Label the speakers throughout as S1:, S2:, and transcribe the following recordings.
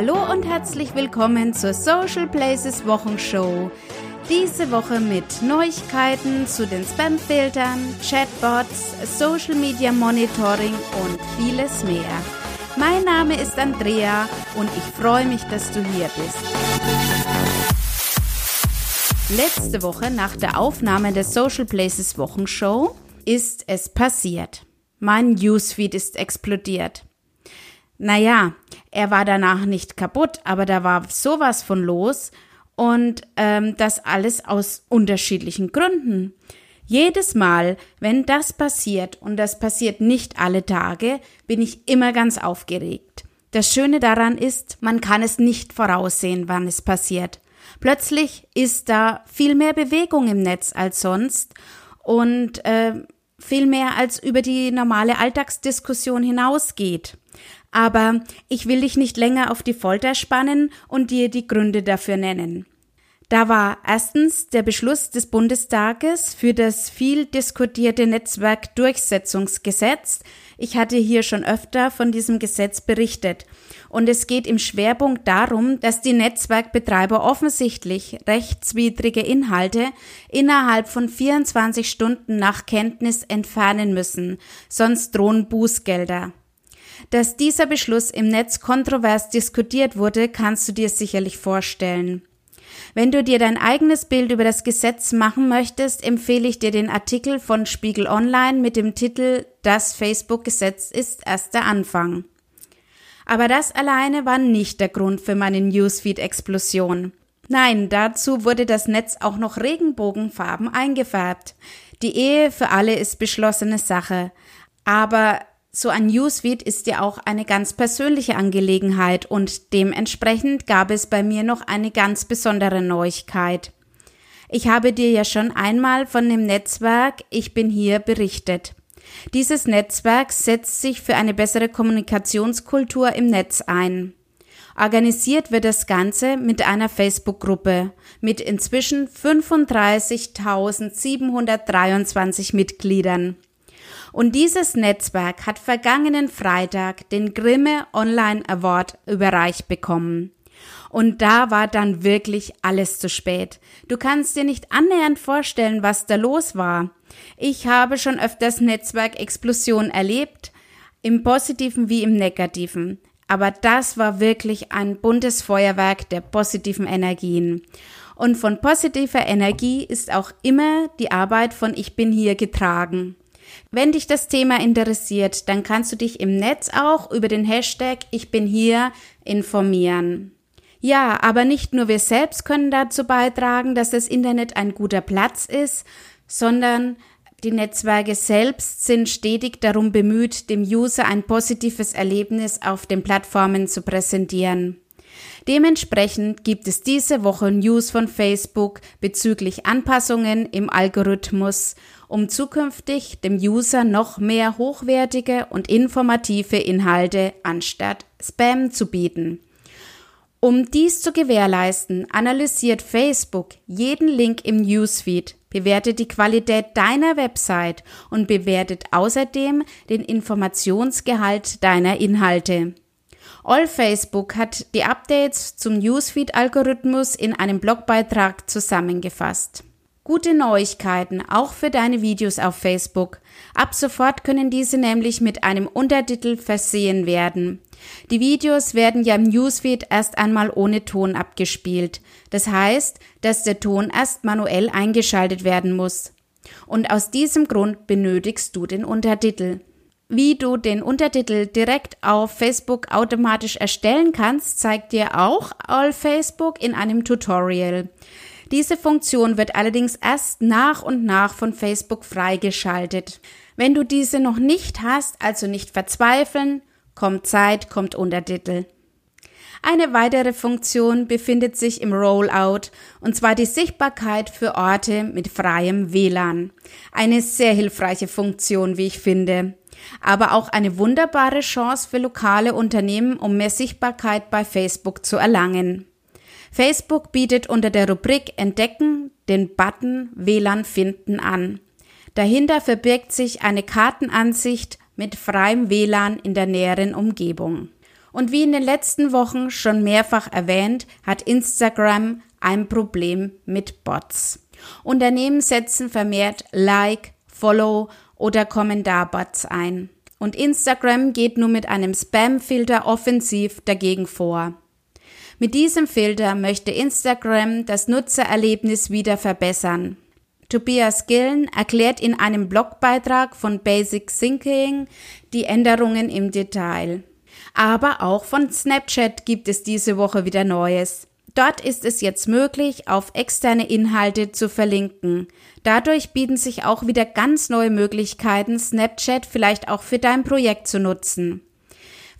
S1: Hallo und herzlich willkommen zur Social Places Wochenshow. Diese Woche mit Neuigkeiten zu den Spamfiltern, Chatbots, Social Media Monitoring und vieles mehr. Mein Name ist Andrea und ich freue mich, dass du hier bist. Letzte Woche nach der Aufnahme der Social Places Wochenshow ist es passiert. Mein Newsfeed ist explodiert. Naja, er war danach nicht kaputt, aber da war sowas von los und ähm, das alles aus unterschiedlichen Gründen. Jedes Mal, wenn das passiert, und das passiert nicht alle Tage, bin ich immer ganz aufgeregt. Das Schöne daran ist, man kann es nicht voraussehen, wann es passiert. Plötzlich ist da viel mehr Bewegung im Netz als sonst und äh, viel mehr als über die normale Alltagsdiskussion hinausgeht. Aber ich will dich nicht länger auf die Folter spannen und dir die Gründe dafür nennen. Da war erstens der Beschluss des Bundestages für das viel diskutierte Netzwerkdurchsetzungsgesetz. Ich hatte hier schon öfter von diesem Gesetz berichtet. Und es geht im Schwerpunkt darum, dass die Netzwerkbetreiber offensichtlich rechtswidrige Inhalte innerhalb von 24 Stunden nach Kenntnis entfernen müssen, sonst drohen Bußgelder. Dass dieser Beschluss im Netz kontrovers diskutiert wurde, kannst du dir sicherlich vorstellen. Wenn du dir dein eigenes Bild über das Gesetz machen möchtest, empfehle ich dir den Artikel von Spiegel Online mit dem Titel Das Facebook-Gesetz ist erst der Anfang. Aber das alleine war nicht der Grund für meine Newsfeed-Explosion. Nein, dazu wurde das Netz auch noch Regenbogenfarben eingefärbt. Die Ehe für alle ist beschlossene Sache. Aber so ein Newsfeed ist ja auch eine ganz persönliche Angelegenheit und dementsprechend gab es bei mir noch eine ganz besondere Neuigkeit. Ich habe dir ja schon einmal von dem Netzwerk Ich bin hier berichtet. Dieses Netzwerk setzt sich für eine bessere Kommunikationskultur im Netz ein. Organisiert wird das Ganze mit einer Facebook-Gruppe mit inzwischen 35.723 Mitgliedern. Und dieses Netzwerk hat vergangenen Freitag den Grimme Online Award überreicht bekommen. Und da war dann wirklich alles zu spät. Du kannst dir nicht annähernd vorstellen, was da los war. Ich habe schon öfters Netzwerkexplosionen erlebt, im positiven wie im negativen. Aber das war wirklich ein buntes Feuerwerk der positiven Energien. Und von positiver Energie ist auch immer die Arbeit von Ich bin hier getragen. Wenn dich das Thema interessiert, dann kannst du dich im Netz auch über den Hashtag Ich bin hier informieren. Ja, aber nicht nur wir selbst können dazu beitragen, dass das Internet ein guter Platz ist, sondern die Netzwerke selbst sind stetig darum bemüht, dem User ein positives Erlebnis auf den Plattformen zu präsentieren. Dementsprechend gibt es diese Woche News von Facebook bezüglich Anpassungen im Algorithmus, um zukünftig dem User noch mehr hochwertige und informative Inhalte anstatt Spam zu bieten. Um dies zu gewährleisten, analysiert Facebook jeden Link im Newsfeed, bewertet die Qualität deiner Website und bewertet außerdem den Informationsgehalt deiner Inhalte. All Facebook hat die Updates zum Newsfeed-Algorithmus in einem Blogbeitrag zusammengefasst. Gute Neuigkeiten auch für deine Videos auf Facebook. Ab sofort können diese nämlich mit einem Untertitel versehen werden. Die Videos werden ja im Newsfeed erst einmal ohne Ton abgespielt. Das heißt, dass der Ton erst manuell eingeschaltet werden muss. Und aus diesem Grund benötigst du den Untertitel. Wie du den Untertitel direkt auf Facebook automatisch erstellen kannst, zeigt dir auch All Facebook in einem Tutorial. Diese Funktion wird allerdings erst nach und nach von Facebook freigeschaltet. Wenn du diese noch nicht hast, also nicht verzweifeln, kommt Zeit, kommt Untertitel. Eine weitere Funktion befindet sich im Rollout, und zwar die Sichtbarkeit für Orte mit freiem WLAN. Eine sehr hilfreiche Funktion, wie ich finde aber auch eine wunderbare Chance für lokale Unternehmen, um mehr Sichtbarkeit bei Facebook zu erlangen. Facebook bietet unter der Rubrik Entdecken den Button WLAN finden an. Dahinter verbirgt sich eine Kartenansicht mit freiem WLAN in der näheren Umgebung. Und wie in den letzten Wochen schon mehrfach erwähnt, hat Instagram ein Problem mit Bots. Unternehmen setzen vermehrt Like, Follow oder Kommentarbots ein. Und Instagram geht nun mit einem Spam-Filter offensiv dagegen vor. Mit diesem Filter möchte Instagram das Nutzererlebnis wieder verbessern. Tobias Gillen erklärt in einem Blogbeitrag von Basic Thinking die Änderungen im Detail. Aber auch von Snapchat gibt es diese Woche wieder Neues. Dort ist es jetzt möglich, auf externe Inhalte zu verlinken. Dadurch bieten sich auch wieder ganz neue Möglichkeiten, Snapchat vielleicht auch für dein Projekt zu nutzen.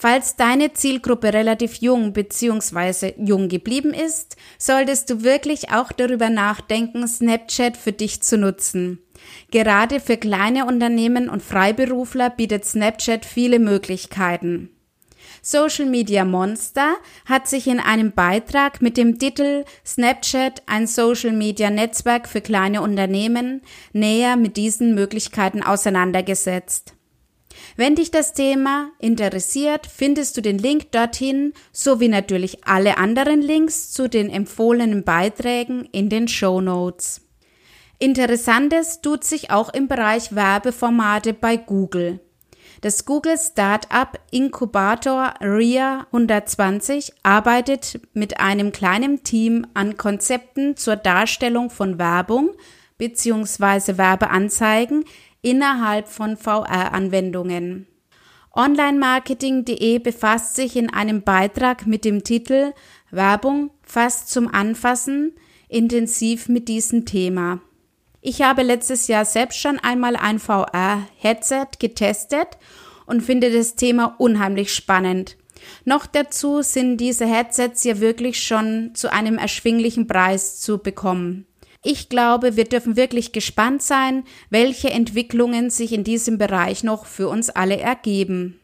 S1: Falls deine Zielgruppe relativ jung bzw. jung geblieben ist, solltest du wirklich auch darüber nachdenken, Snapchat für dich zu nutzen. Gerade für kleine Unternehmen und Freiberufler bietet Snapchat viele Möglichkeiten. Social Media Monster hat sich in einem Beitrag mit dem Titel Snapchat ein Social Media Netzwerk für kleine Unternehmen näher mit diesen Möglichkeiten auseinandergesetzt. Wenn dich das Thema interessiert, findest du den Link dorthin sowie natürlich alle anderen Links zu den empfohlenen Beiträgen in den Show Notes. Interessantes tut sich auch im Bereich Werbeformate bei Google. Das Google Startup Inkubator RIA 120 arbeitet mit einem kleinen Team an Konzepten zur Darstellung von Werbung bzw. Werbeanzeigen innerhalb von VR-Anwendungen. Onlinemarketing.de befasst sich in einem Beitrag mit dem Titel Werbung fast zum Anfassen intensiv mit diesem Thema. Ich habe letztes Jahr selbst schon einmal ein VR-Headset getestet und finde das Thema unheimlich spannend. Noch dazu sind diese Headsets ja wirklich schon zu einem erschwinglichen Preis zu bekommen. Ich glaube, wir dürfen wirklich gespannt sein, welche Entwicklungen sich in diesem Bereich noch für uns alle ergeben.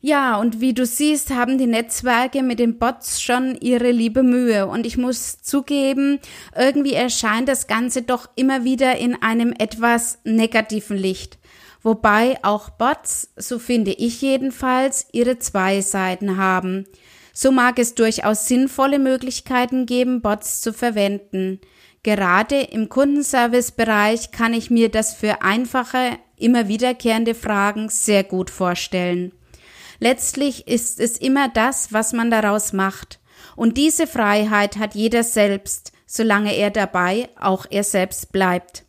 S1: Ja, und wie du siehst, haben die Netzwerke mit den Bots schon ihre liebe Mühe. Und ich muss zugeben, irgendwie erscheint das Ganze doch immer wieder in einem etwas negativen Licht. Wobei auch Bots, so finde ich jedenfalls, ihre zwei Seiten haben. So mag es durchaus sinnvolle Möglichkeiten geben, Bots zu verwenden. Gerade im Kundenservice-Bereich kann ich mir das für einfache, immer wiederkehrende Fragen sehr gut vorstellen. Letztlich ist es immer das, was man daraus macht. Und diese Freiheit hat jeder selbst, solange er dabei auch er selbst bleibt.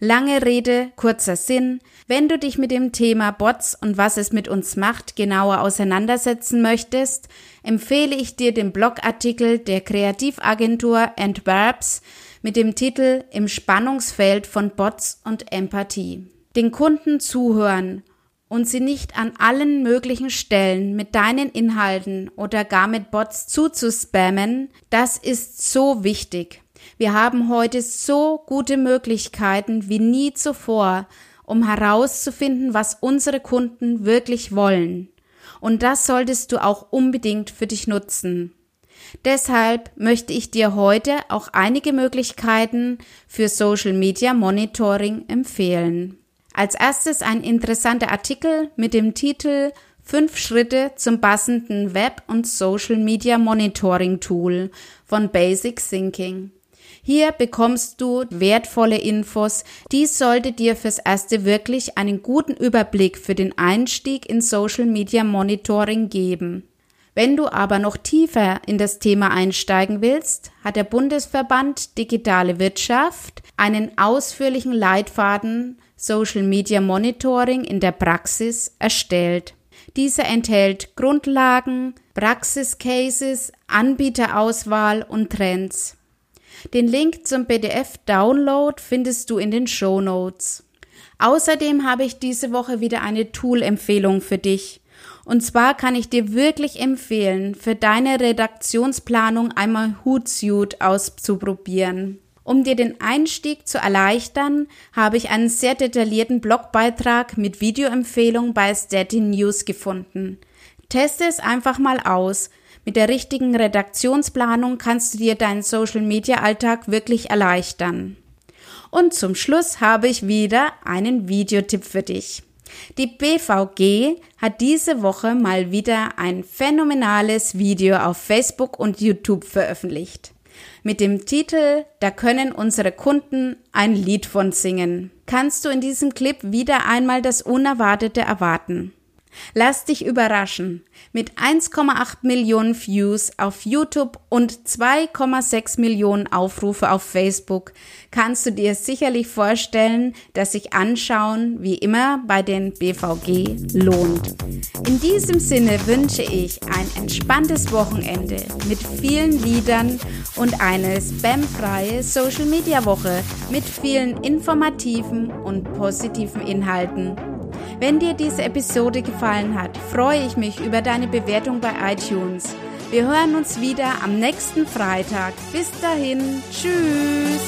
S1: Lange Rede, kurzer Sinn. Wenn du dich mit dem Thema Bots und was es mit uns macht genauer auseinandersetzen möchtest, empfehle ich dir den Blogartikel der Kreativagentur Antwerps mit dem Titel Im Spannungsfeld von Bots und Empathie. Den Kunden zuhören und sie nicht an allen möglichen Stellen mit deinen Inhalten oder gar mit Bots zuzuspammen, das ist so wichtig. Wir haben heute so gute Möglichkeiten wie nie zuvor, um herauszufinden, was unsere Kunden wirklich wollen. Und das solltest du auch unbedingt für dich nutzen. Deshalb möchte ich dir heute auch einige Möglichkeiten für Social Media Monitoring empfehlen. Als erstes ein interessanter Artikel mit dem Titel Fünf Schritte zum passenden Web- und Social Media Monitoring Tool von Basic Thinking. Hier bekommst du wertvolle Infos. Dies sollte dir fürs Erste wirklich einen guten Überblick für den Einstieg in Social Media Monitoring geben. Wenn du aber noch tiefer in das Thema einsteigen willst, hat der Bundesverband Digitale Wirtschaft einen ausführlichen Leitfaden Social Media Monitoring in der Praxis erstellt. Dieser enthält Grundlagen, Praxiscases, Anbieterauswahl und Trends. Den Link zum PDF-Download findest du in den Show Notes. Außerdem habe ich diese Woche wieder eine Tool-Empfehlung für dich. Und zwar kann ich dir wirklich empfehlen, für deine Redaktionsplanung einmal Hootsuite auszuprobieren. Um dir den Einstieg zu erleichtern, habe ich einen sehr detaillierten Blogbeitrag mit Videoempfehlung bei Steady News gefunden. Teste es einfach mal aus. Mit der richtigen Redaktionsplanung kannst du dir deinen Social Media Alltag wirklich erleichtern. Und zum Schluss habe ich wieder einen Videotipp für dich. Die BVG hat diese Woche mal wieder ein phänomenales Video auf Facebook und YouTube veröffentlicht. Mit dem Titel Da können unsere Kunden ein Lied von singen. Kannst du in diesem Clip wieder einmal das Unerwartete erwarten. Lass dich überraschen. Mit 1,8 Millionen Views auf YouTube und 2,6 Millionen Aufrufe auf Facebook kannst du dir sicherlich vorstellen, dass sich Anschauen wie immer bei den BVG lohnt. In diesem Sinne wünsche ich ein entspanntes Wochenende mit vielen Liedern und eine spamfreie Social Media Woche mit vielen informativen und positiven Inhalten. Wenn dir diese Episode gefallen hat, freue ich mich über deine Bewertung bei iTunes. Wir hören uns wieder am nächsten Freitag. Bis dahin, tschüss.